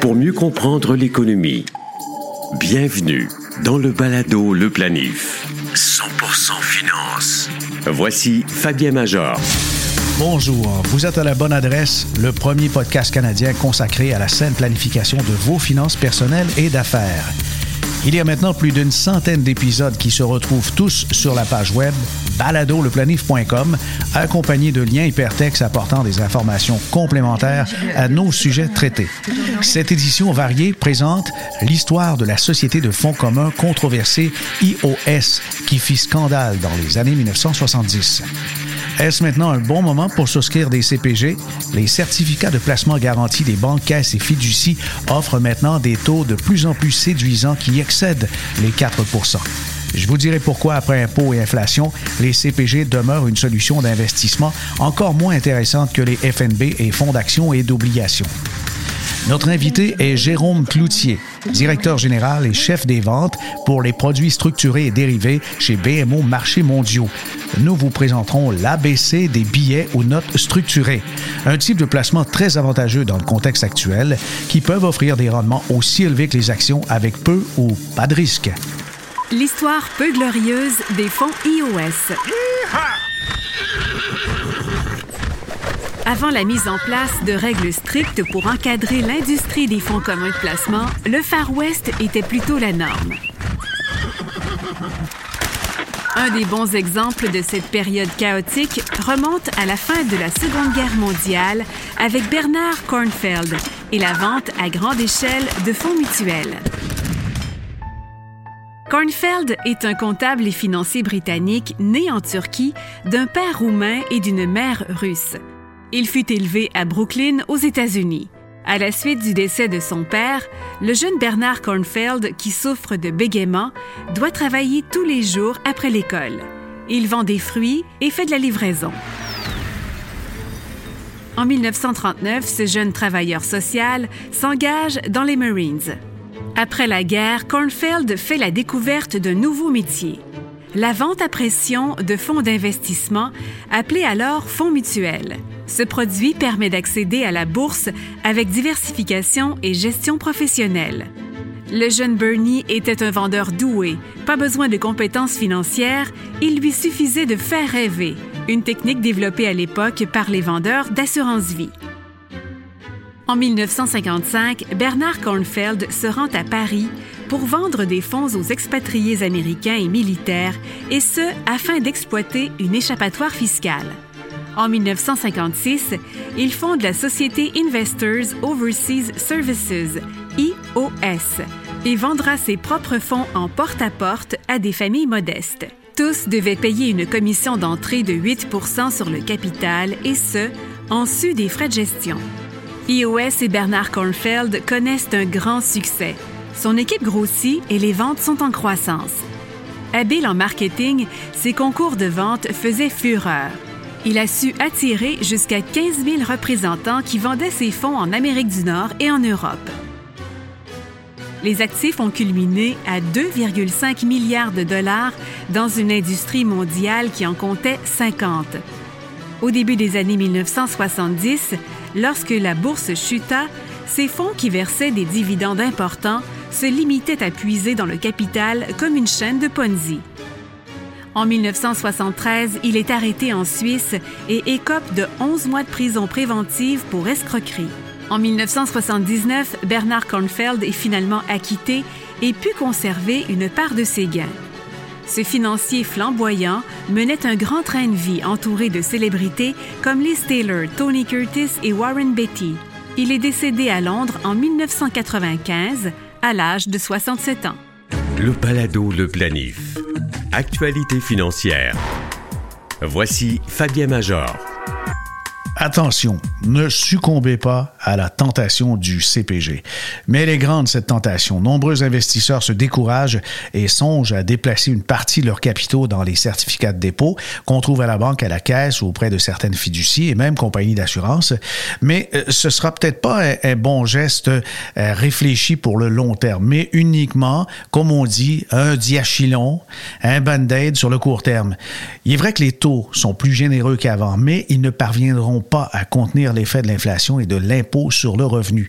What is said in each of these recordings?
Pour mieux comprendre l'économie, bienvenue dans le balado Le Planif. 100% finance. Voici Fabien Major. Bonjour, vous êtes à la bonne adresse, le premier podcast canadien consacré à la saine planification de vos finances personnelles et d'affaires. Il y a maintenant plus d'une centaine d'épisodes qui se retrouvent tous sur la page web baladoleplanif.com, accompagnés de liens hypertextes apportant des informations complémentaires à nos sujets traités. Cette édition variée présente l'histoire de la société de fonds communs controversée IOS qui fit scandale dans les années 1970. Est-ce maintenant un bon moment pour souscrire des CPG? Les certificats de placement garantis des banques, caisses et fiducies offrent maintenant des taux de plus en plus séduisants qui excèdent les 4% je vous dirai pourquoi, après impôts et inflation, les CPG demeurent une solution d'investissement encore moins intéressante que les FNB et fonds d'action et d'obligations. Notre invité est Jérôme Cloutier, directeur général et chef des ventes pour les produits structurés et dérivés chez BMO Marchés mondiaux. Nous vous présenterons l'ABC des billets ou notes structurées, un type de placement très avantageux dans le contexte actuel qui peuvent offrir des rendements aussi élevés que les actions avec peu ou pas de risque. L'histoire peu glorieuse des fonds iOS. Avant la mise en place de règles strictes pour encadrer l'industrie des fonds communs de placement, le Far West était plutôt la norme. Un des bons exemples de cette période chaotique remonte à la fin de la Seconde Guerre mondiale avec Bernard Kornfeld et la vente à grande échelle de fonds mutuels. Kornfeld est un comptable et financier britannique né en Turquie d'un père roumain et d'une mère russe. Il fut élevé à Brooklyn, aux États-Unis. À la suite du décès de son père, le jeune Bernard Kornfeld, qui souffre de bégaiement, doit travailler tous les jours après l'école. Il vend des fruits et fait de la livraison. En 1939, ce jeune travailleur social s'engage dans les Marines. Après la guerre, Kornfeld fait la découverte d'un nouveau métier, la vente à pression de fonds d'investissement, appelés alors fonds mutuels. Ce produit permet d'accéder à la bourse avec diversification et gestion professionnelle. Le jeune Bernie était un vendeur doué, pas besoin de compétences financières, il lui suffisait de faire rêver, une technique développée à l'époque par les vendeurs d'assurance-vie. En 1955, Bernard Kornfeld se rend à Paris pour vendre des fonds aux expatriés américains et militaires, et ce, afin d'exploiter une échappatoire fiscale. En 1956, il fonde la société Investors Overseas Services, IOS, et vendra ses propres fonds en porte-à-porte -à, des familles modestes. Tous devaient payer une commission d'entrée de 8% sur le capital, et ce, en su des frais de gestion. IOS et Bernard Kornfeld connaissent un grand succès. Son équipe grossit et les ventes sont en croissance. Habile en marketing, ses concours de vente faisaient fureur. Il a su attirer jusqu'à 15 000 représentants qui vendaient ses fonds en Amérique du Nord et en Europe. Les actifs ont culminé à 2,5 milliards de dollars dans une industrie mondiale qui en comptait 50. Au début des années 1970, lorsque la bourse chuta, ces fonds qui versaient des dividendes importants se limitaient à puiser dans le capital comme une chaîne de Ponzi. En 1973, il est arrêté en Suisse et écope de 11 mois de prison préventive pour escroquerie. En 1979, Bernard Kornfeld est finalement acquitté et put conserver une part de ses gains. Ce financier flamboyant menait un grand train de vie entouré de célébrités comme Liz Taylor, Tony Curtis et Warren Beatty. Il est décédé à Londres en 1995 à l'âge de 67 ans. Le balado Le Planif. Actualité financière. Voici Fabien Major. Attention, ne succombez pas à la tentation du CPG. Mais elle est grande, cette tentation. Nombreux investisseurs se découragent et songent à déplacer une partie de leurs capitaux dans les certificats de dépôt qu'on trouve à la banque, à la caisse ou auprès de certaines fiducies et même compagnies d'assurance. Mais euh, ce sera peut-être pas un, bon geste euh, réfléchi pour le long terme, mais uniquement, comme on dit, un diachylon, un band-aid sur le court terme. Il est vrai que les taux sont plus généreux qu'avant, mais ils ne parviendront pas à contenir l'effet de l'inflation et de l'impôt sur le revenu.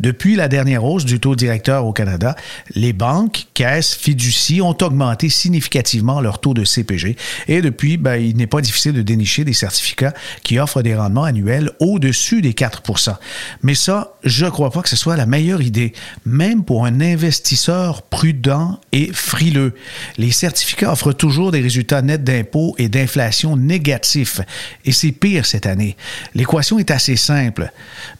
Depuis la dernière hausse du taux directeur au Canada, les banques, caisses, fiducies ont augmenté significativement leur taux de CPG et depuis, ben, il n'est pas difficile de dénicher des certificats qui offrent des rendements annuels au-dessus des 4% Mais ça, je ne crois pas que ce soit la meilleure idée, même pour un investisseur prudent et frileux. Les certificats offrent toujours des résultats nets d'impôts et d'inflation négatifs et c'est pire cette année. L'équation est assez simple.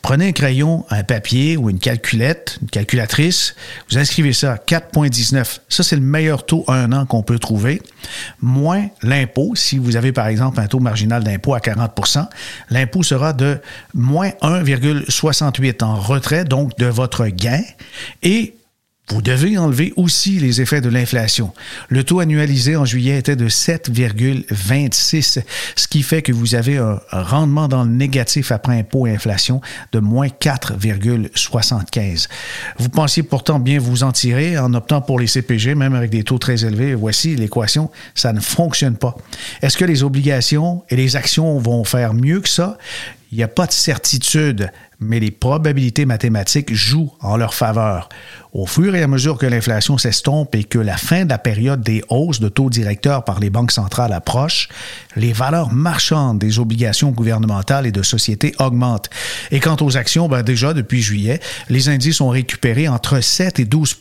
Prenez un crayon, un papier ou une calculette, une calculatrice, vous inscrivez ça 4,19. Ça, c'est le meilleur taux à un an qu'on peut trouver. Moins l'impôt, si vous avez par exemple un taux marginal d'impôt à 40% l'impôt sera de moins 1,68 en retrait donc de votre gain. Et vous devez enlever aussi les effets de l'inflation. Le taux annualisé en juillet était de 7,26, ce qui fait que vous avez un rendement dans le négatif après impôt et inflation de moins 4,75. Vous pensiez pourtant bien vous en tirer en optant pour les CPG, même avec des taux très élevés. Voici l'équation, ça ne fonctionne pas. Est-ce que les obligations et les actions vont faire mieux que ça? Il n'y a pas de certitude, mais les probabilités mathématiques jouent en leur faveur. Au fur et à mesure que l'inflation s'estompe et que la fin de la période des hausses de taux directeurs par les banques centrales approche, les valeurs marchandes des obligations gouvernementales et de sociétés augmentent. Et quant aux actions, ben déjà depuis juillet, les indices ont récupéré entre 7 et 12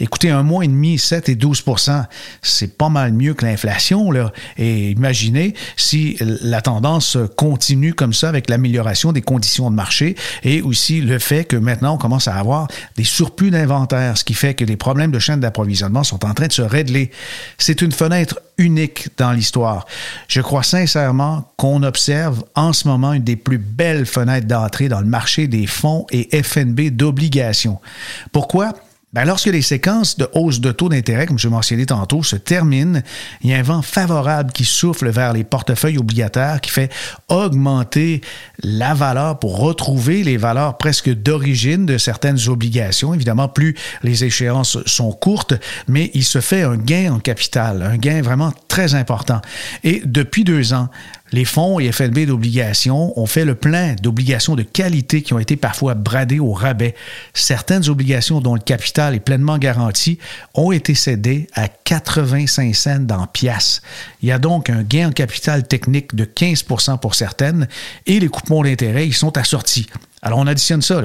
Écoutez, un mois et demi, 7 et 12% c'est pas mal mieux que l'inflation. Et imaginez si la tendance continue comme ça l'amélioration des conditions de marché et aussi le fait que maintenant on commence à avoir des surplus d'investissement ce qui fait que les problèmes de chaîne d'approvisionnement sont en train de se régler. C'est une fenêtre unique dans l'histoire. Je crois sincèrement qu'on observe en ce moment une des plus belles fenêtres d'entrée dans le marché des fonds et FNB d'obligations. Pourquoi? Ben, lorsque les séquences de hausse de taux d'intérêt, comme je mentionnais tantôt, se terminent, il y a un vent favorable qui souffle vers les portefeuilles obligataires qui fait augmenter la valeur pour retrouver les valeurs presque d'origine de certaines obligations. Évidemment, plus les échéances sont courtes, mais il se fait un gain en capital, un gain vraiment très important. Et depuis deux ans, les fonds et FNB d'obligations ont fait le plein d'obligations de qualité qui ont été parfois bradées au rabais. Certaines obligations dont le capital est pleinement garanti ont été cédées à 85 cents dans pièces. Il y a donc un gain en capital technique de 15 pour certaines et les coupons d'intérêt y sont assortis. Alors, on additionne ça.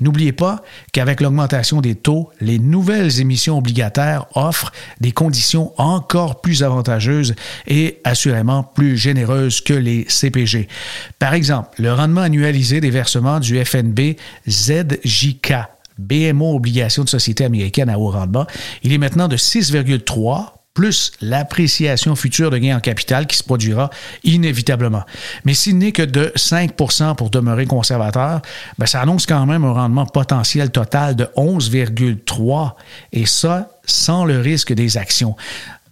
N'oubliez pas qu'avec l'augmentation des taux, les nouvelles émissions obligataires offrent des conditions encore plus avantageuses et assurément plus généreuses que les CPG. Par exemple, le rendement annualisé des versements du FNB ZJK BMO Obligations de Société américaine à haut rendement, il est maintenant de 6,3 plus l'appréciation future de gains en capital qui se produira inévitablement. Mais s'il n'est que de 5% pour demeurer conservateur, ben ça annonce quand même un rendement potentiel total de 11,3 et ça sans le risque des actions.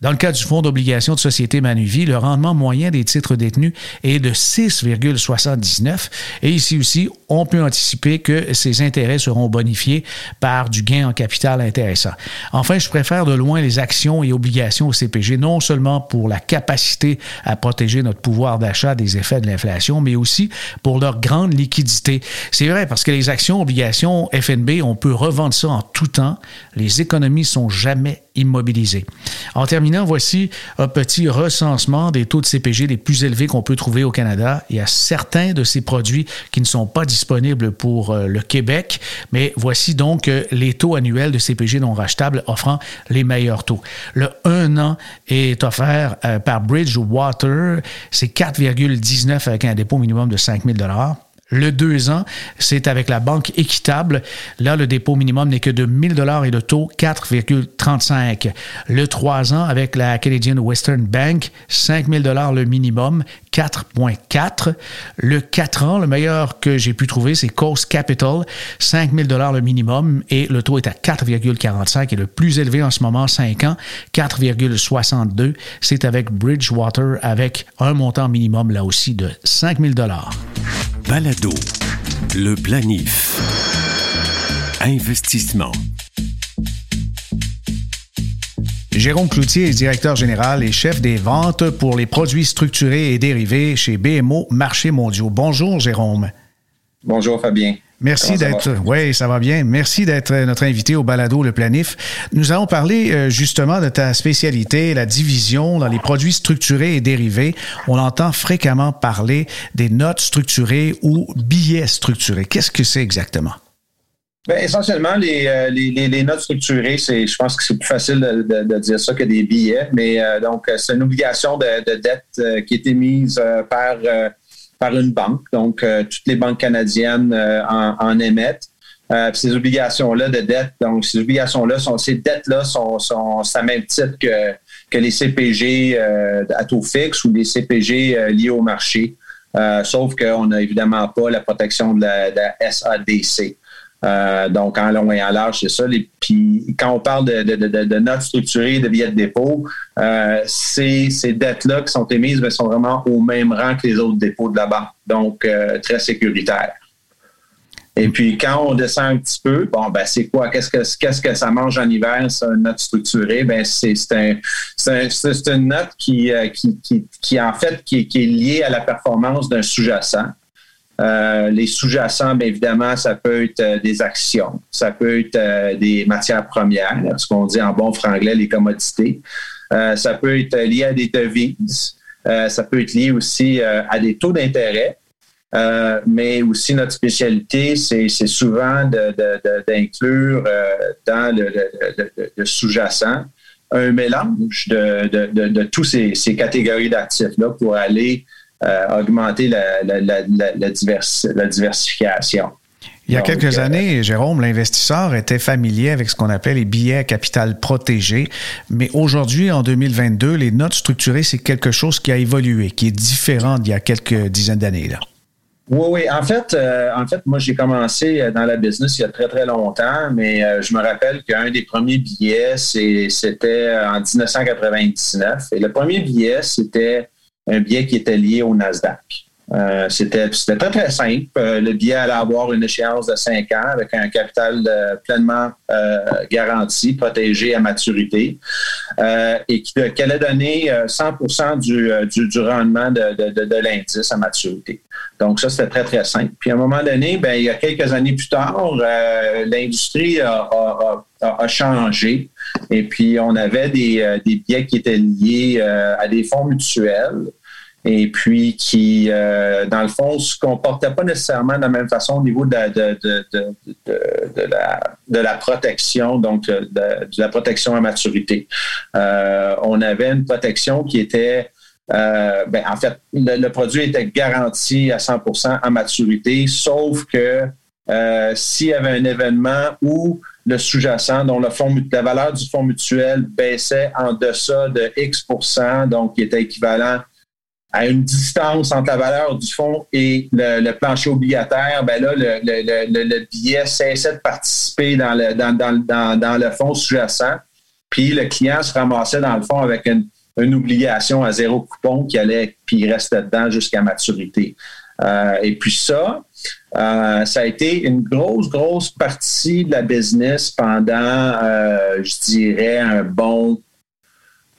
Dans le cas du fonds d'obligation de société Manuvie, le rendement moyen des titres détenus est de 6,79 et ici aussi, on peut anticiper que ces intérêts seront bonifiés par du gain en capital intéressant. Enfin, je préfère de loin les actions et obligations au CPG, non seulement pour la capacité à protéger notre pouvoir d'achat des effets de l'inflation, mais aussi pour leur grande liquidité. C'est vrai, parce que les actions, obligations, FNB, on peut revendre ça en tout temps. Les économies sont jamais immobilisées. En terminant, voici un petit recensement des taux de CPG les plus élevés qu'on peut trouver au Canada. Il y a certains de ces produits qui ne sont pas disponibles pour euh, le Québec, mais voici donc euh, les taux annuels de CPG non rachetables offrant les meilleurs taux. Le 1 an est offert euh, par Bridgewater, c'est 4,19 avec un dépôt minimum de 5 000 le 2 ans, c'est avec la banque équitable. Là, le dépôt minimum n'est que de 1000 dollars et le taux 4,35. Le 3 ans avec la Canadian Western Bank, 5000 dollars le minimum, 4,4. Le 4 ans, le meilleur que j'ai pu trouver, c'est Coast Capital, 5000 dollars le minimum et le taux est à 4,45 et le plus élevé en ce moment, 5 ans, 4,62. C'est avec Bridgewater avec un montant minimum là aussi de 5000 dollars. Balado, le planif. Investissement. Jérôme Cloutier est directeur général et chef des ventes pour les produits structurés et dérivés chez BMO Marchés mondiaux. Bonjour, Jérôme. Bonjour, Fabien. Merci d'être. Oui, ça va bien. Merci d'être notre invité au balado Le Planif. Nous allons parler euh, justement de ta spécialité, la division dans les produits structurés et dérivés. On entend fréquemment parler des notes structurées ou billets structurés. Qu'est-ce que c'est exactement? Bien, essentiellement, les, euh, les, les, notes structurées, c'est, je pense que c'est plus facile de, de, dire ça que des billets, mais euh, donc c'est une obligation de, de dette qui est émise par par une banque. Donc, euh, toutes les banques canadiennes euh, en, émettent. Euh, ces obligations-là de dette, donc ces obligations-là, sont, ces dettes-là sont, sont, à même titre que, que les CPG à taux fixe ou les CPG liés au marché. sauf qu'on n'a évidemment pas la protection de la, de la SADC. Euh, donc, en long et en large, c'est ça. puis, quand on parle de, notes structurées, de billets de dépôt, euh, ces, dettes-là qui sont émises ben, sont vraiment au même rang que les autres dépôts de la banque. Donc, euh, très sécuritaire. Et puis, quand on descend un petit peu, bon, ben, c'est quoi? Qu'est-ce que, ça mange en hiver, ça, une note structurée? Ben, c'est, un, c'est, une note qui, en fait, qui est liée à la performance d'un sous-jacent. Euh, les sous-jacents, bien évidemment, ça peut être euh, des actions, ça peut être euh, des matières premières, ce qu'on dit en bon franglais, les commodités. ça peut être lié à des devises, ça peut être lié aussi à des taux d'intérêt. mais aussi notre spécialité, c'est souvent d'inclure dans le, sous-jacent un mélange de, de, tous ces, ces catégories d'actifs-là pour aller euh, augmenter la, la, diversification. Il y a quelques euh, années, Jérôme, l'investisseur était familier avec ce qu'on appelle les billets à capital protégé, mais aujourd'hui, en 2022, les notes structurées, c'est quelque chose qui a évolué, qui est différent d'il y a quelques dizaines d'années. Oui, oui. En fait, euh, en fait, moi, j'ai commencé dans la business il y a très, très longtemps, mais je me rappelle qu'un des premiers billets, c'était en 1999. Et le premier billet, c'était un billet qui était lié au Nasdaq. Euh, c'était très, très simple. Euh, le billet allait avoir une échéance de 5 ans avec un capital euh, pleinement garanti, protégé à maturité et qui, allait donner 100 du, du, rendement de, de, l'indice à maturité. Donc, ça, c'était très, très simple. Puis, à un moment donné, ben, il y a quelques années plus tard, l'industrie a, a, changé. Et puis, on avait des, des billets qui étaient liés à des fonds mutuels et puis qui, euh, dans le fond, se comportait pas nécessairement de la même façon au niveau de la, protection, donc de, la protection à maturité. Euh, on avait une protection qui était euh, ben, en fait, le, produit était garanti à 100% à maturité, sauf que s'il y avait un événement où le sous-jacent, dont le la valeur du fonds mutuel baissait en deçà de X donc qui était équivalent à une distance entre la valeur du fonds et le, plancher obligataire, ben là, le, le, billet cessait de participer dans le, dans, dans, dans, le fonds sous-jacent. Puis le client se ramassait dans le fond avec une, une obligation à zéro coupon qui allait, puis il restait dedans jusqu'à maturité. Euh, et puis ça, euh, ça a été une grosse, grosse partie de la business pendant, euh, je dirais, un bon,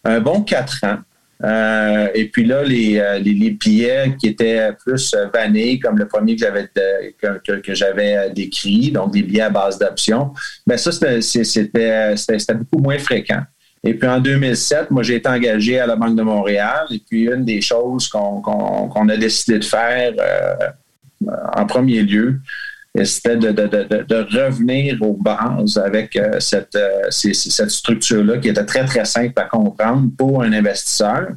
un bon quatre ans. Euh, et puis là, les, les, billets qui étaient plus vannés, comme le premier que j'avais que, décrit, donc des billets à base d'options, ben ça, c'était beaucoup moins fréquent. Et puis en 2007, moi, j'ai été engagé à la Banque de Montréal. Et puis une des choses qu'on a décidé de faire en premier lieu, c'était de, de, de, de, revenir aux bases avec euh, cette, euh, cette structure-là qui était très, très simple à comprendre pour un investisseur,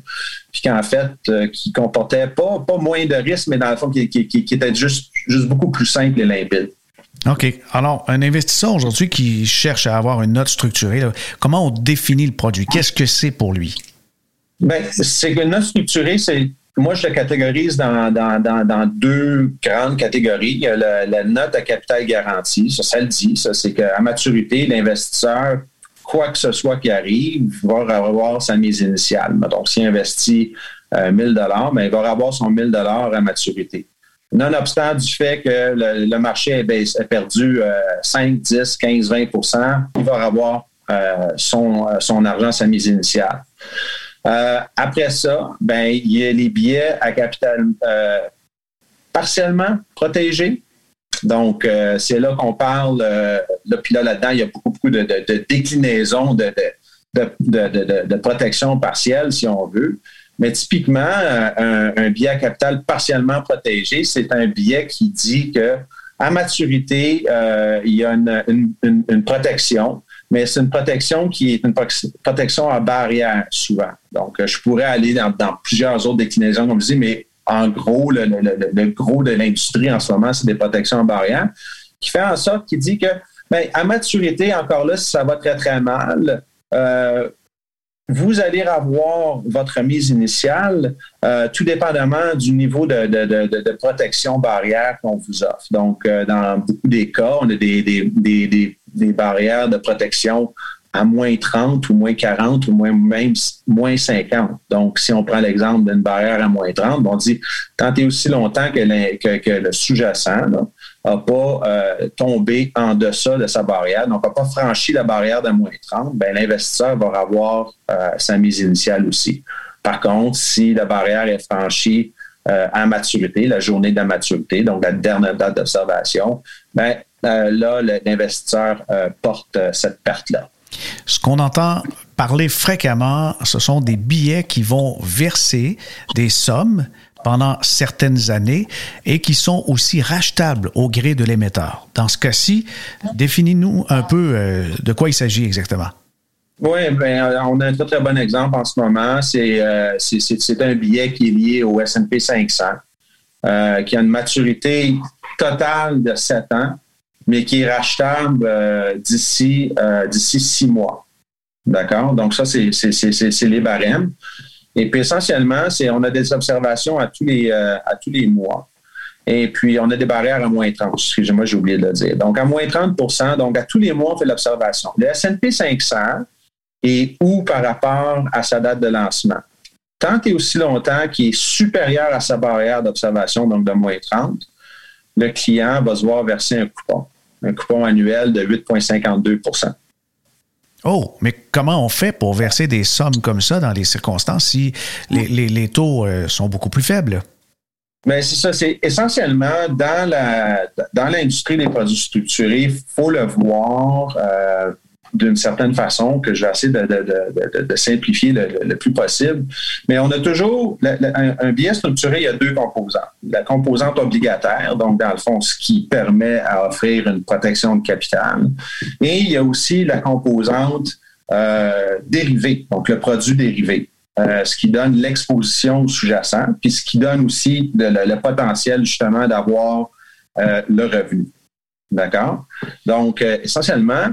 puis qu'en fait, euh, qui comportait pas, pas moins de risques, mais dans le fond, qui, qui, qui, était juste, juste beaucoup plus simple et limpide. OK. Alors, un investisseur aujourd'hui qui cherche à avoir une note structurée, comment on définit le produit? Qu'est-ce que c'est pour lui? Bien, c'est qu'une note structurée, c'est moi, je le catégorise dans, deux grandes catégories. Il y a la, note à capital garanti, ça, ça le dit, ça, c'est qu'à maturité, l'investisseur, quoi que ce soit qui arrive, va avoir sa mise initiale. Donc, s'il investit 1000 euh, dollars, ben, il va avoir son 1000 dollars à maturité. Nonobstant du fait que le, marché a perdu 5, 10, 15, 20% il va avoir son, son argent, sa mise initiale. Après ça, ben, il y a les billets à capital partiellement protégés. Donc, c'est là qu'on parle, là, puis là, là-dedans, il y a beaucoup, beaucoup de, de déclinaisons de, de, protection partielle, si on veut. Mais typiquement, un, un billet à capital partiellement protégé, c'est un billet qui dit que à maturité, euh, il y a une, protection, mais c'est une protection qui est une protection à barrière souvent. Donc, je pourrais aller dans, plusieurs autres déclinaisons, comme je dis, mais en gros, le, gros de l'industrie en ce moment, c'est des protections à barrière, qui fait en sorte qu'il dit que, bien, à maturité, encore là, si ça va très, très mal, euh, vous allez avoir votre mise initiale, euh, tout dépendamment du niveau de, protection barrière qu'on vous offre. Donc, euh, dans beaucoup des cas, on a des, barrières de protection à moins 30 ou moins 40 ou même moins 50. Donc, si on prend l'exemple d'une barrière à moins 30, on dit, tant et aussi longtemps que, le sous-jacent, n'a pas euh, tombé en deçà de sa barrière, donc n'a pas franchi la barrière de moins 30, ben, l'investisseur va avoir euh, sa mise initiale aussi. Par contre, si la barrière est franchie euh, à maturité, la journée de maturité, donc la dernière date d'observation, ben, là, l'investisseur porte cette perte-là. Ce qu'on entend parler fréquemment, ce sont des billets qui vont verser des sommes pendant certaines années et qui sont aussi rachetables au gré de l'émetteur. Dans ce cas-ci, définis-nous un peu euh, de quoi il s'agit exactement. Oui, ben, on a un très, très bon exemple en ce moment. C'est euh, un billet qui est lié au S&P 500, euh, qui a une maturité totale de 7 ans, mais qui est rachetable d'ici d'ici six mois. D'accord? Donc, ça, c'est les barèmes. Et puis essentiellement, c'est on a des observations à tous les euh, à tous les mois. Et puis, on a des barrières à moins 30. Excusez-moi, j'ai oublié de le dire. Donc, à moins 30% donc à tous les mois, on fait l'observation. Le S&P 500 est où par rapport à sa date de lancement? Tant et aussi longtemps qu'il est supérieur à sa barrière d'observation, donc de moins 30, le client va se voir verser un coupon, un coupon annuel de 8,52% Oh, mais comment on fait pour verser des sommes comme ça dans les circonstances si les, taux euh, sont beaucoup plus faibles? Mais ben, c'est ça, c'est essentiellement dans la dans l'industrie des produits structurés, il faut le voir euh, d'une certaine façon, que je vais essayer de, simplifier le, plus possible. Mais on a toujours un, biais structuré, il y a deux composants. La composante obligataire, donc dans le fond, ce qui permet à offrir une protection de capital. Et il y a aussi la composante euh, dérivée, donc le produit dérivé. Euh, ce qui donne l'exposition sous-jacent, puis ce qui donne aussi le, potentiel justement d'avoir euh, le revenu. D'accord? Donc, essentiellement,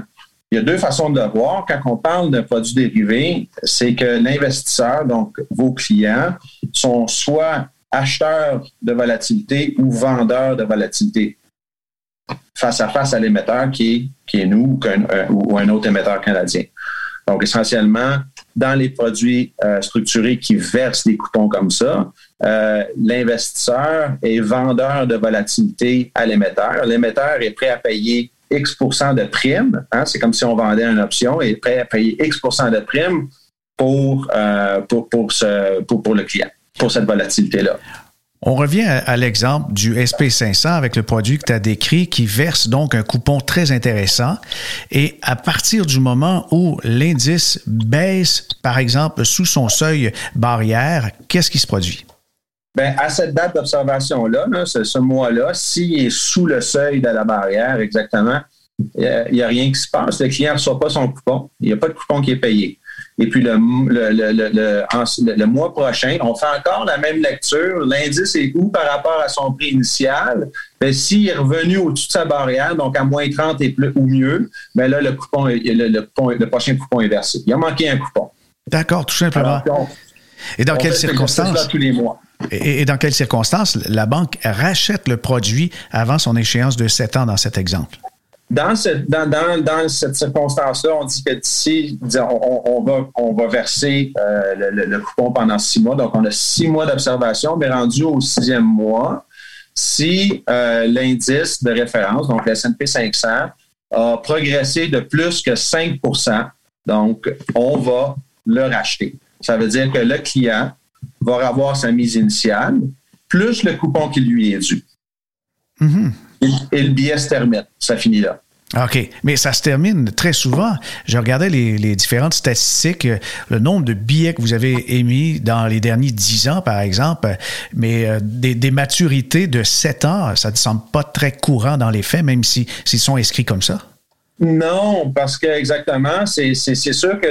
il y a deux façons de voir. Quand on parle de produits dérivés, c'est que l'investisseur, donc vos clients, sont soit acheteurs de volatilité ou vendeurs de volatilité face à face à l'émetteur qui est, qui est nous ou un, autre émetteur canadien. Donc, essentiellement, dans les produits euh, structurés qui versent des coupons comme ça, euh, l'investisseur est vendeur de volatilité à l'émetteur. L'émetteur est prêt à payer X de prime. Hein, c'est comme si on vendait une option et prêt à payer X de prime pour, euh, pour, pour, le client, pour cette volatilité-là. On revient à, l'exemple du SP500 avec le produit que tu as décrit qui verse donc un coupon très intéressant. Et à partir du moment où l'indice baisse, par exemple, sous son seuil barrière, qu'est-ce qui se produit? Bien, à cette date d'observation-là, ce, mois-là, s'il est sous le seuil de la barrière exactement, il n'y a, rien qui se passe. Le client ne reçoit pas son coupon. Il n'y a pas de coupon qui est payé. Et puis le, le, mois prochain, on fait encore la même lecture. L'indice est où par rapport à son prix initial? Ben, s'il est revenu au-dessus de sa barrière, donc à moins 30 et plus ou mieux, bien là, le, coupon, le, prochain coupon est versé. Il a manqué un coupon. D'accord, tout simplement. Et dans quelles circonstances? tous les mois. Et, dans quelles circonstances la banque rachète le produit avant son échéance de 7 ans dans cet exemple? Dans, dans, cette circonstance-là, on dit que d'ici, on, va, on va verser euh, le, coupon pendant six mois. Donc, on a six mois d'observation, mais rendu au sixième mois, si euh, l'indice de référence, donc le S&P 500, a progressé de plus que 5% Donc, on va le racheter. Ça veut dire que le client va avoir sa mise initiale plus le coupon qui lui est dû. Mm-hmm. et, le billet se termine. Ça finit là. OK. Mais ça se termine très souvent. Je regardais les, différentes statistiques, euh, le nombre de billets que vous avez émis dans les derniers dix ans, par exemple, mais euh, des, maturités de sept ans, ça ne semble pas très courant dans les faits, même s'ils sont inscrits comme ça. Non, parce que exactement, c'est sûr que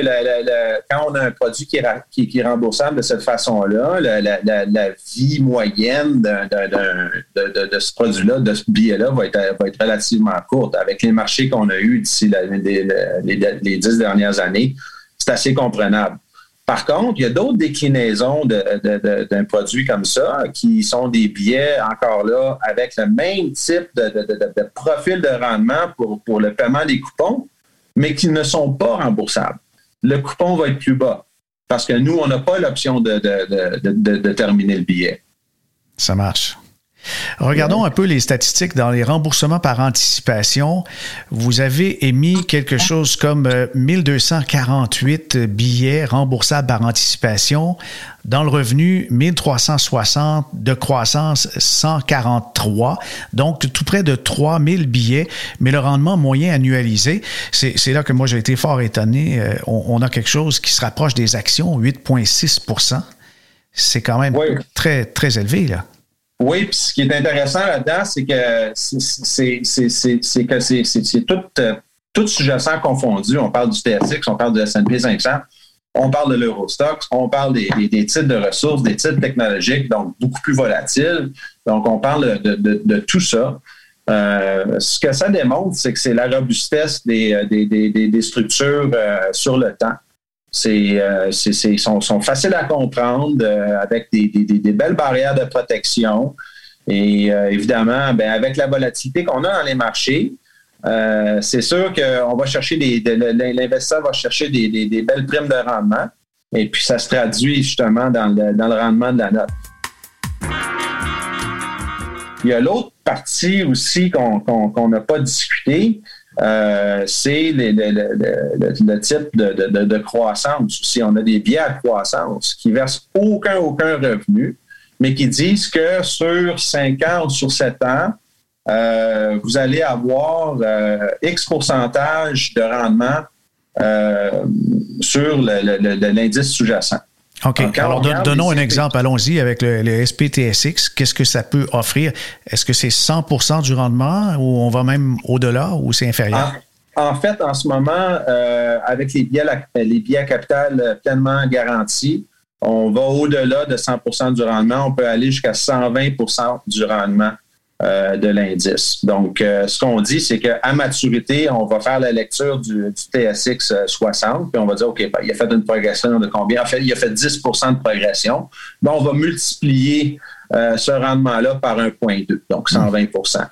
quand on a un produit qui est, qui, est remboursable de cette façon-là, la, vie moyenne de, ce produit-là, de ce billet-là, va être, va être relativement courte. Avec les marchés qu'on a eus d'ici les, dix dernières années, c'est assez comprenable. Par contre, il y a d'autres déclinaisons d'un produit comme ça qui sont des billets, encore là, avec le même type de, profil de rendement pour, le paiement des coupons, mais qui ne sont pas remboursables. Le coupon va être plus bas parce que nous, on n'a pas l'option de terminer le billet. Ça marche. Regardons un peu les statistiques dans les remboursements par anticipation. Vous avez émis quelque chose comme 1248 euh, billets remboursables par anticipation. Dans le revenu, 1360 de croissance, 143. Donc, tout près de 3000 billets, mais le rendement moyen annualisé, c'est là que moi j'ai été fort étonné. Euh, on, a quelque chose qui se rapproche des actions, 8,6% C'est quand même très, très élevé, là. Oui, puis ce qui est intéressant là-dedans, c'est que c'est que c'est tout, euh, tout sous-jacent confondu. On parle du TSX, on parle du S&P 500, on parle de l'Eurostox, on parle des, des, titres de ressources, des titres technologiques, donc beaucoup plus volatiles. Donc, on parle de, de, tout ça. Euh, ce que ça démontre, c'est que c'est la robustesse des, euh, des, des structures sur le temps. C'est, euh, sont, sont, faciles à comprendre euh, avec des, belles barrières de protection. Et euh, évidemment, ben, avec la volatilité qu'on a dans les marchés, c'est sûr qu'on va chercher des, l'investisseur va chercher des, belles primes de rendement. Et puis, ça se traduit justement dans le, rendement de la note. Il y a l'autre partie aussi qu'on n'a pas discuté, euh, c'est le, type de, croissance. Si on a des biais à croissance qui versent aucun, aucun revenu, mais qui disent que sur 5 ans ou sur 7 ans, euh, vous allez avoir euh, X pourcentage de rendement sur l'indice sous-jacent. OK. Alors, donnons un exemple. Allons-y avec le, SPTSX. Qu'est-ce que ça peut offrir? Est-ce que c'est 100% du rendement ou on va même au-delà ou c'est inférieur? En, fait, en ce moment, euh, avec les billets, les billets à capital pleinement garantis, on va au-delà de 100% du rendement. On peut aller jusqu'à 120% du rendement euh, de l'indice. Donc, euh, ce qu'on dit, c'est qu'à maturité, on va faire la lecture du, TSX 60, puis on va dire, OK, ben, il a fait une progression de combien? En fait, il a fait 10% de progression. Ben, on va multiplier euh, ce rendement-là par 1,2, donc 120%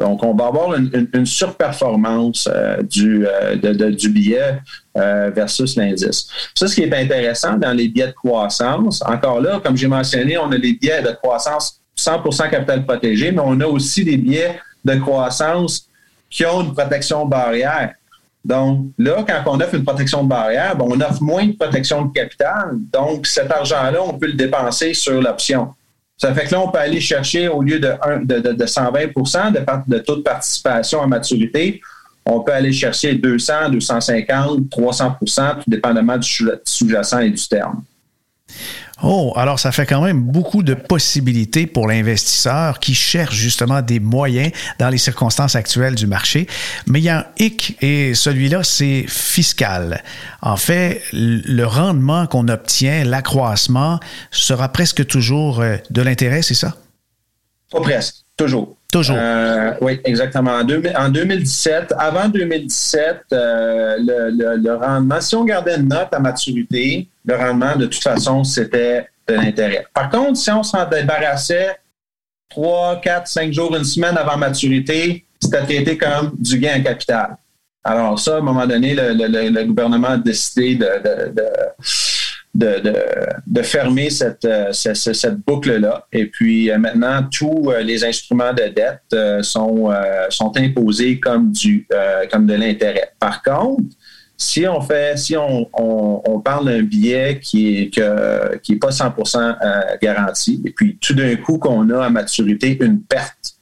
donc, on va avoir une, surperformance du, du billet versus l'indice. Ça, ce qui est intéressant dans les billets de croissance, encore là, comme j'ai mentionné, on a les billets de croissance 100% capital protégé, mais on a aussi des biais de croissance qui ont une protection barrière. Donc, là, quand on offre une protection de barrière, ben, on offre moins de protection de capital. Donc, cet argent-là, on peut le dépenser sur l'option. Ça fait que là, on peut aller chercher, au lieu de, de, 120 de, de taux de participation à maturité, on peut aller chercher 200, 250, 300% tout dépendamment du sous-jacent et du terme. Oh, alors ça fait quand même beaucoup de possibilités pour l'investisseur qui cherche justement des moyens dans les circonstances actuelles du marché. Mais il y a un hic et celui-là, c'est fiscal. En fait, le rendement qu'on obtient, l'accroissement, sera presque toujours euh, de l'intérêt, c'est ça? Pas presque, toujours. Toujours. Euh, oui, exactement. En, 2017, avant 2017, euh, le, rendement, si on gardait une note à maturité, le rendement, de toute façon, c'était de l'intérêt. Par contre, si on s'en débarrassait trois, quatre, cinq jours, une semaine avant maturité, c'était traité comme du gain en capital. Alors ça, à un moment donné, le, gouvernement a décidé de fermer cette, euh, cette, boucle-là. Et puis euh, maintenant, tous euh, les instruments de dette sont, imposés comme de l'intérêt. Par contre, si on fait, si on, on, parle d'un billet qui est que, qui est pas 100% euh, garanti, et puis tout d'un coup qu'on a à maturité une perte,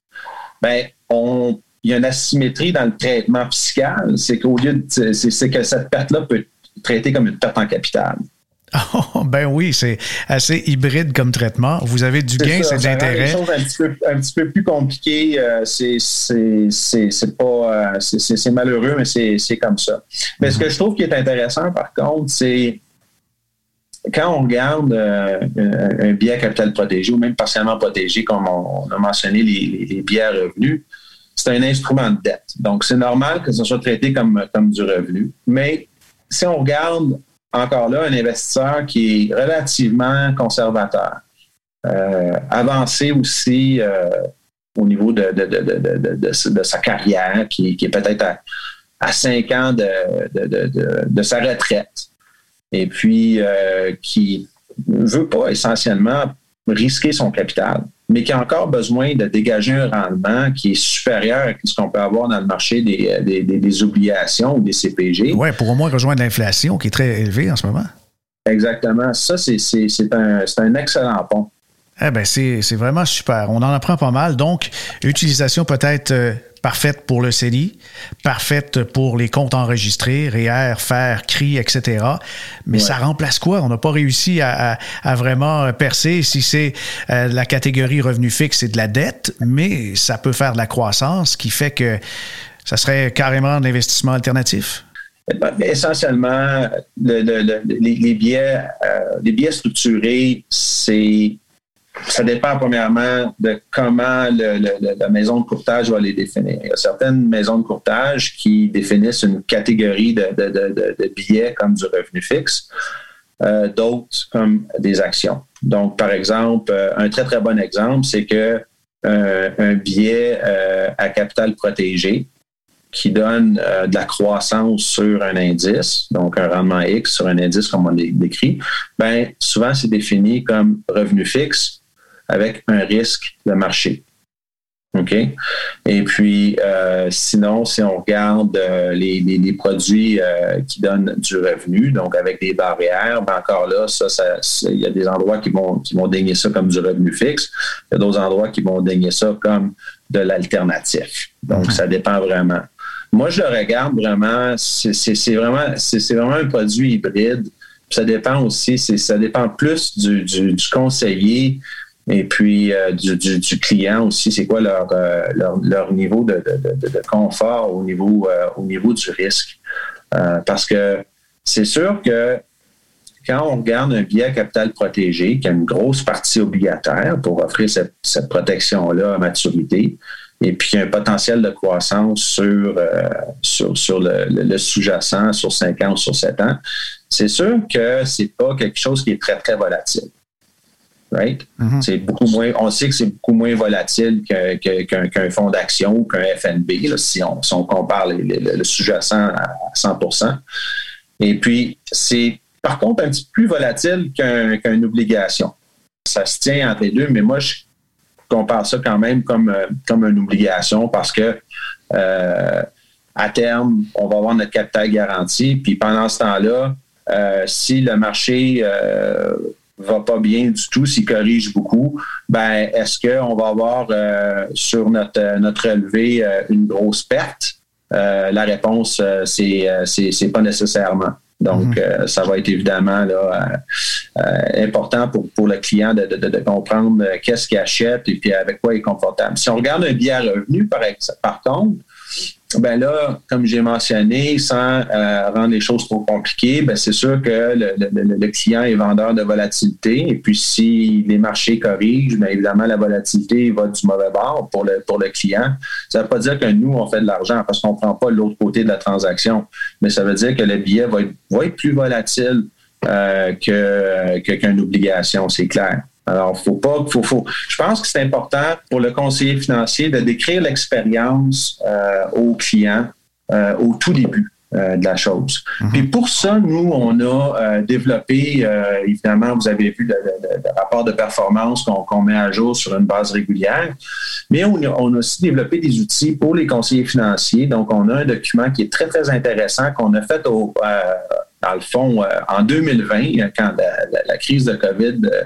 ben on il y a une asymétrie dans le traitement fiscal, c'est qu'au lieu de, c'est que cette perte-là peut être traitée comme une perte en capital. Oh, ben oui, c'est assez hybride comme traitement. Vous avez du gain, c'est de l'intérêt. C'est un, petit peu, un petit peu plus compliqué. Euh, c'est pas euh, c'est malheureux, mais c'est comme ça. Mais ce que je trouve qui est intéressant, par contre, c'est quand on regarde euh, un, billet à capital protégé ou même partiellement protégé, comme on, a mentionné les, les, billets à revenus, c'est un instrument de dette. Donc, c'est normal que ce soit traité comme, comme du revenu. Mais si on regarde encore là, un investisseur qui est relativement conservateur, euh, avancé aussi euh, au niveau de, sa carrière, qui, est peut-être à, à, cinq ans de, sa retraite, et puis euh, qui ne veut pas essentiellement risquer son capital mais qui a encore besoin de dégager un rendement qui est supérieur à ce qu'on peut avoir dans le marché des, des, obligations ou des CPG. Oui, pour au moins rejoindre l'inflation qui est très élevée en ce moment. Exactement. Ça, c'est un, un excellent pont. Eh bien, c'est vraiment super. On en apprend pas mal. Donc, utilisation peut-être euh, parfaite pour le CELI, parfaite pour les comptes enregistrés, REER, FER, CRI, etc. Mais ça remplace quoi? On n'a pas réussi à, vraiment percer. Si c'est euh, la catégorie revenu fixe, c'est de la dette, mais ça peut faire de la croissance, qui fait que ça serait carrément un investissement alternatif? Ben, essentiellement, les, biais, euh, les biais structurés, c'est ça dépend premièrement de comment la maison de courtage va les définir. Il y a certaines maisons de courtage qui définissent une catégorie de, billets comme du revenu fixe, euh, d'autres comme des actions. Donc, par exemple, euh, un très, très bon exemple, c'est que euh, un billet à capital protégé qui donne de la croissance sur un indice, donc un rendement X sur un indice comme on l'a décrit, ben souvent c'est défini comme revenu fixe avec un risque de marché. OK? Et puis, euh, sinon, si on regarde euh, les, les, produits euh, qui donnent du revenu, donc avec des barrières, ben encore là, ça, il y a des endroits qui vont, qui vont désigner ça comme du revenu fixe. Il y a d'autres endroits qui vont désigner ça comme de l'alternatif. Donc, ça dépend vraiment. Moi, je le regarde vraiment, c'est vraiment, c'est vraiment un produit hybride. Ça dépend aussi, ça dépend plus du, du, du conseiller et puis euh, du, du, client aussi, c'est quoi leur, euh, leur, leur, niveau de, de, de, confort au niveau, euh, au niveau du risque? parce que c'est sûr que quand on regarde un billet capital protégé qui a une grosse partie obligataire pour offrir cette, cette protection-là à maturité, et puis un potentiel de croissance sur, sur, sur le, le, sous-jacent sur 5 ans ou sur 7 ans, c'est sûr que c'est pas quelque chose qui est très, très volatile right? Mm-hmm. C'est beaucoup moins, on sait que c'est beaucoup moins volatile qu'un fonds d'action ou qu'un FNB, si, on, compare le sous-jacent à 100% Et puis, c'est par contre un petit peu plus volatile qu'une obligation. Ça se tient entre les deux, mais moi, je compare ça quand même comme, euh, comme une obligation parce que euh, à terme, on va avoir notre capital garanti. Puis pendant ce temps-là, euh, si le marché va pas bien du tout, s'il corrige beaucoup, ben est-ce qu'on va avoir euh, sur notre, notre relevé euh, une grosse perte? Euh, la réponse, c'est c'est pas nécessairement. Donc, mhm. ça va être évidemment là, important pour, pour le client de, de, de comprendre qu'est-ce qu'il achète et puis avec quoi il est confortable. Si on regarde un billet à revenu, par, par contre, ben là, comme j'ai mentionné, sans euh, rendre les choses trop compliquées, ben c'est sûr que le, client est vendeur de volatilité. Et puis, si les marchés corrigent, bien évidemment, la volatilité va du mauvais bord pour le, pour le client. Ça ne veut pas dire que nous, on fait de l'argent parce qu'on ne prend pas l'autre côté de la transaction. Mais ça veut dire que le billet va être, va être plus volatile euh, que, qu'une obligation, c'est clair. Alors, faut pas, faut, faut. Je pense que c'est important pour le conseiller financier de décrire l'expérience euh, au client euh, au tout début. De la chose. Mhm. Puis pour ça, nous, on a développé, évidemment, vous avez vu le, rapport de performance qu'on met à jour sur une base régulière, mais on, on, a aussi développé des outils pour les conseillers financiers. Donc, on a un document qui est très, très intéressant qu'on a fait au, dans le fond, euh, en 2020, quand la, crise de COVID euh,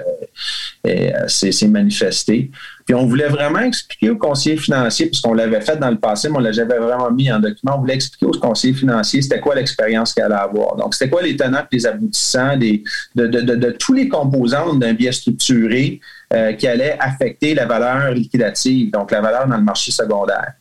euh, s'est manifestée. Puis on voulait vraiment expliquer aux conseillers financiers, puisqu'on l'avait fait dans le passé, mais on l'avait vraiment mis en document, on voulait expliquer aux conseillers financiers c'était quoi l'expérience qu'elle allait avoir. Donc, c'était quoi les tenants les aboutissants des, de, tous les composants d'un bien structuré qui allaient affecter la valeur liquidative, donc la valeur dans le marché secondaire.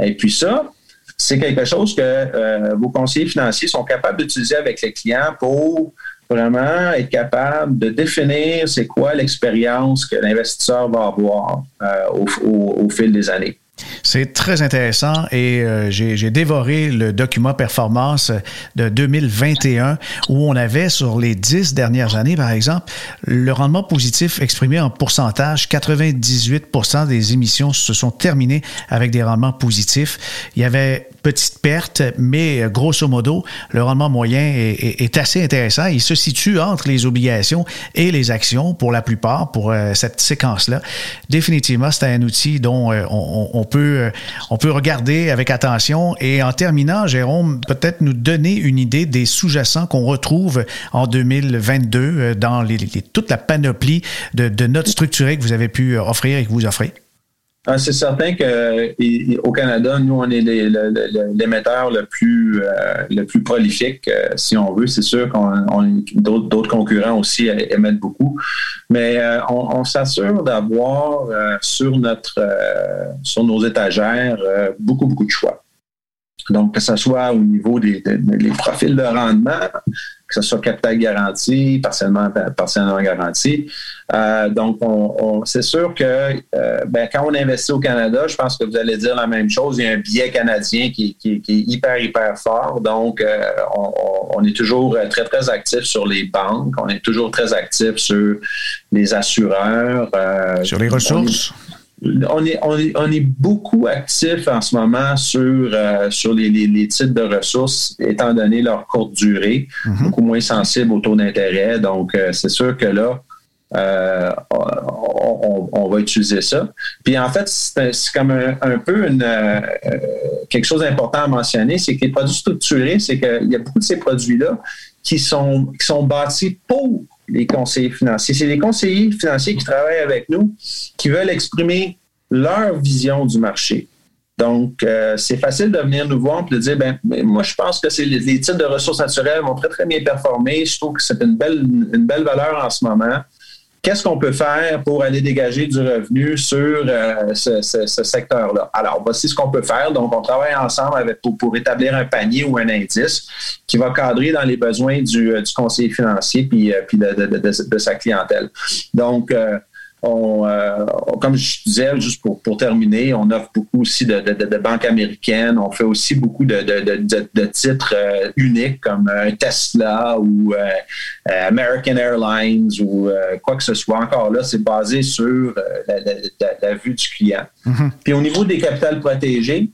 Et puis ça, c'est quelque chose que euh, vos conseillers financiers sont capables d'utiliser avec les clients pour vraiment être capables de définir c'est quoi l'expérience que l'investisseur va avoir euh, au, fil des années. C'est très intéressant et euh, j'ai dévoré le document performance de 2021 où on avait sur les dix dernières années, par exemple, le rendement positif exprimé en pourcentage. 98% des émissions se sont terminées avec des rendements positifs. Il y avait petite perte, mais euh, grosso modo, le rendement moyen est, assez intéressant. Il se situe entre les obligations et les actions pour la plupart, pour euh, cette séquence-là. Définitivement, c'est un outil dont on, peut, on peut regarder avec attention. Et en terminant, Jérôme, peut-être nous donner une idée des sous-jacents qu'on retrouve en 2022 dans les, toute la panoplie de, de notes structurées que vous avez pu offrir et que vous offrez. Ah, c'est certain qu'au Canada, nous, on est l'émetteur le plus euh, le plus prolifique, euh, si on veut. C'est sûr qu'on d'autres concurrents aussi émettent beaucoup, mais euh, on, s'assure d'avoir sur notre sur nos étagères beaucoup beaucoup de choix. Donc, que ce soit au niveau des, profils de rendement, que ce soit capital garanti, partiellement, partiellement garanti. Euh, donc, on, c'est sûr que euh, ben, quand on investit au Canada, je pense que vous allez dire la même chose. Il y a un biais canadien qui, est hyper, hyper fort. Donc, euh, on, est toujours très, très actif sur les banques. On est toujours très actif sur les assureurs. sur les ressources? On est, on est, beaucoup actif en ce moment sur, euh, sur les, les, titres de ressources, étant donné leur courte durée, mhm. beaucoup moins sensible au taux d'intérêt. Donc, euh, c'est sûr que là, euh, on, va utiliser ça. Puis en fait, c'est comme un, peu une, quelque chose d'important à mentionner, c'est que les produits structurés, c'est qu'il y a beaucoup de ces produits-là qui sont, qui sont bâtis pour les conseillers financiers. C'est les conseillers financiers qui travaillent avec nous qui veulent exprimer leur vision du marché. Donc, euh, c'est facile de venir nous voir et de dire, ben, moi, je pense que c'est les, les, titres de ressources naturelles vont très, très bien performer. Je trouve que c'est une belle, une belle valeur en ce moment qu'est-ce qu'on peut faire pour aller dégager du revenu sur euh, ce, secteur-là? Alors, voici ce qu'on peut faire. Donc, on travaille ensemble avec, pour, établir un panier ou un indice qui va cadrer dans les besoins du, euh, conseiller financier puis, euh, puis de, sa clientèle. Donc, euh, on, comme je disais, juste pour, terminer, on offre beaucoup aussi de, banques américaines. On fait aussi beaucoup de, titres euh, uniques comme un Tesla ou euh, American Airlines ou quoi que ce soit. Encore là, c'est basé sur la, vue du client. Mm-hmm. Puis au niveau des capitales protégées,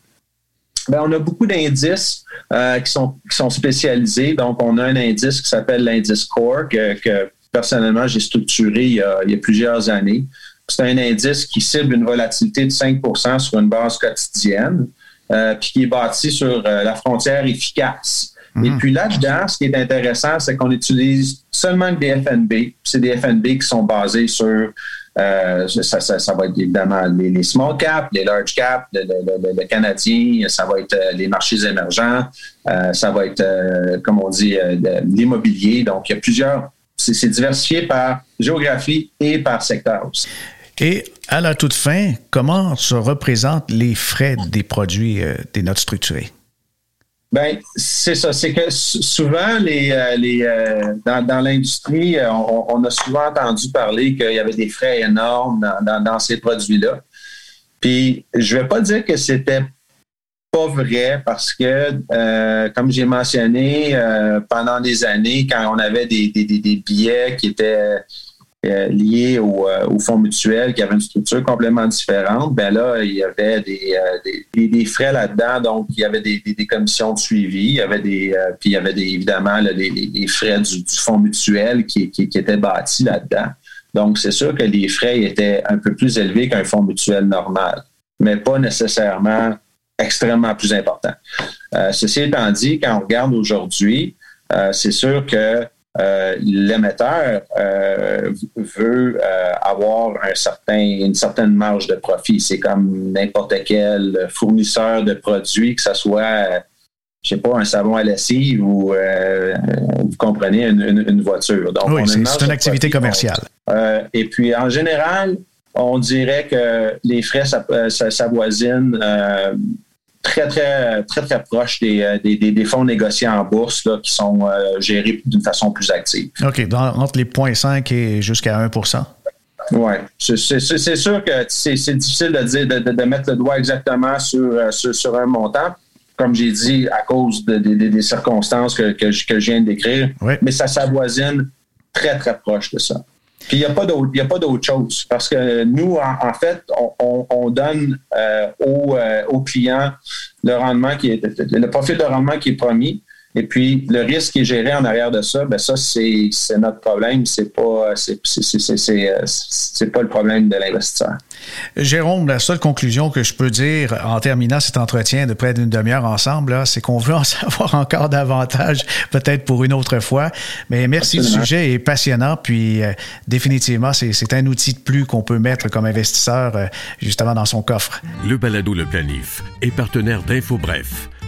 ben, on a beaucoup d'indices qui, sont, qui sont spécialisés. Donc, on a un indice qui s'appelle l'indice Core que personnellement, j'ai structuré il y, a, plusieurs années. C'est un indice qui cible une volatilité de 5 sur une base quotidienne, euh, puis qui est bâti sur euh, la frontière efficace. Et mhm. puis là-dedans, ce qui est intéressant, c'est qu'on utilise seulement des FNB. C'est des FNB qui sont basés sur euh, ça, va être évidemment les, small caps, les large caps, le, canadien, ça va être les marchés émergents, ça va être, comme on dit, l'immobilier. Donc, il y a plusieurs c'est diversifié par géographie et par secteur aussi. Et à la toute fin, comment se représentent les frais des produits euh, des notes structurées? Ben, c'est ça. C'est que souvent, les, euh, euh, dans, l'industrie, on, a souvent entendu parler qu'il y avait des frais énormes dans, ces produits-là. Puis, je ne vais pas dire que c'était pas vrai parce que, euh, comme j'ai mentionné, euh, pendant des années, quand on avait des, des, billets qui étaient euh, liés au, au, fonds mutuel qui avait une structure complètement différente, ben là, il y avait des, des, des, frais là-dedans, donc il y avait des, des, commissions de suivi, il y avait des, puis il y avait des, évidemment les, frais du, fonds mutuel qui, qui, qui étaient bâtis là-dedans. Donc, c'est sûr que les frais étaient un peu plus élevés qu'un fonds mutuel normal, mais pas nécessairement extrêmement plus importants. Euh, ceci étant dit, quand on regarde aujourd'hui, euh, c'est sûr que euh, l'émetteur veut avoir un certain, une certaine marge de profit. C'est comme n'importe quel fournisseur de produits, que ce soit je sais pas, un savon à lessive ou vous comprenez, une, voiture. Donc, oui, c'est une activité commerciale. Et puis, en général, on dirait que les frais s'avoisinent très, très, très, très proches des, des, fonds négociés en bourse là, qui sont euh, gérés d'une façon plus active. OK, entre les 0,5 et jusqu'à 1% oui, c'est sûr que c'est difficile de, dire, de, mettre le doigt exactement sur, sur, un montant, comme j'ai dit, à cause des circonstances que, que, je viens de décrire, mais ça s'avoisine très, très proche de ça. Puis il n'y a pas d'autre chose parce que nous, en, fait, on, donne euh, euh, aux, clients le rendement qui est le profit de rendement qui est promis. Et puis, le risque qui est géré en arrière de ça, ben ça, c'est notre problème. C'est pas, c'est pas le problème de l'investisseur. Jérôme, la seule conclusion que je peux dire en terminant cet entretien de près d'une demi-heure ensemble, c'est qu'on veut en savoir encore davantage, peut-être pour une autre fois. Mais merci, le sujet est passionnant. Puis, euh, définitivement, c'est un outil de plus qu'on peut mettre comme investisseur, euh, justement, dans son coffre. Le balado Le Planif est partenaire d'InfoBref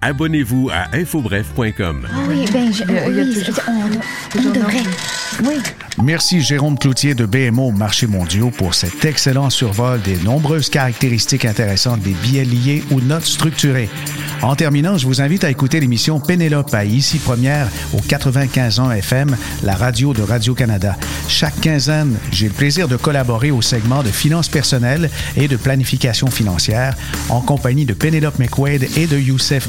Abonnez-vous à infobref.com. Ah oui, ben, je, on, devrait. Oui. Merci Jérôme Cloutier de BMO Marchés mondiaux pour cet excellent survol des nombreuses caractéristiques intéressantes des billets liés ou notes structurées. En terminant, je vous invite à écouter l'émission Pénélope à Ici Première au 95 ans FM, la radio de Radio-Canada. Chaque quinzaine, j'ai le plaisir de collaborer au segment de finances personnelles et de planification financière en compagnie de Pénélope McQuaid et de Youssef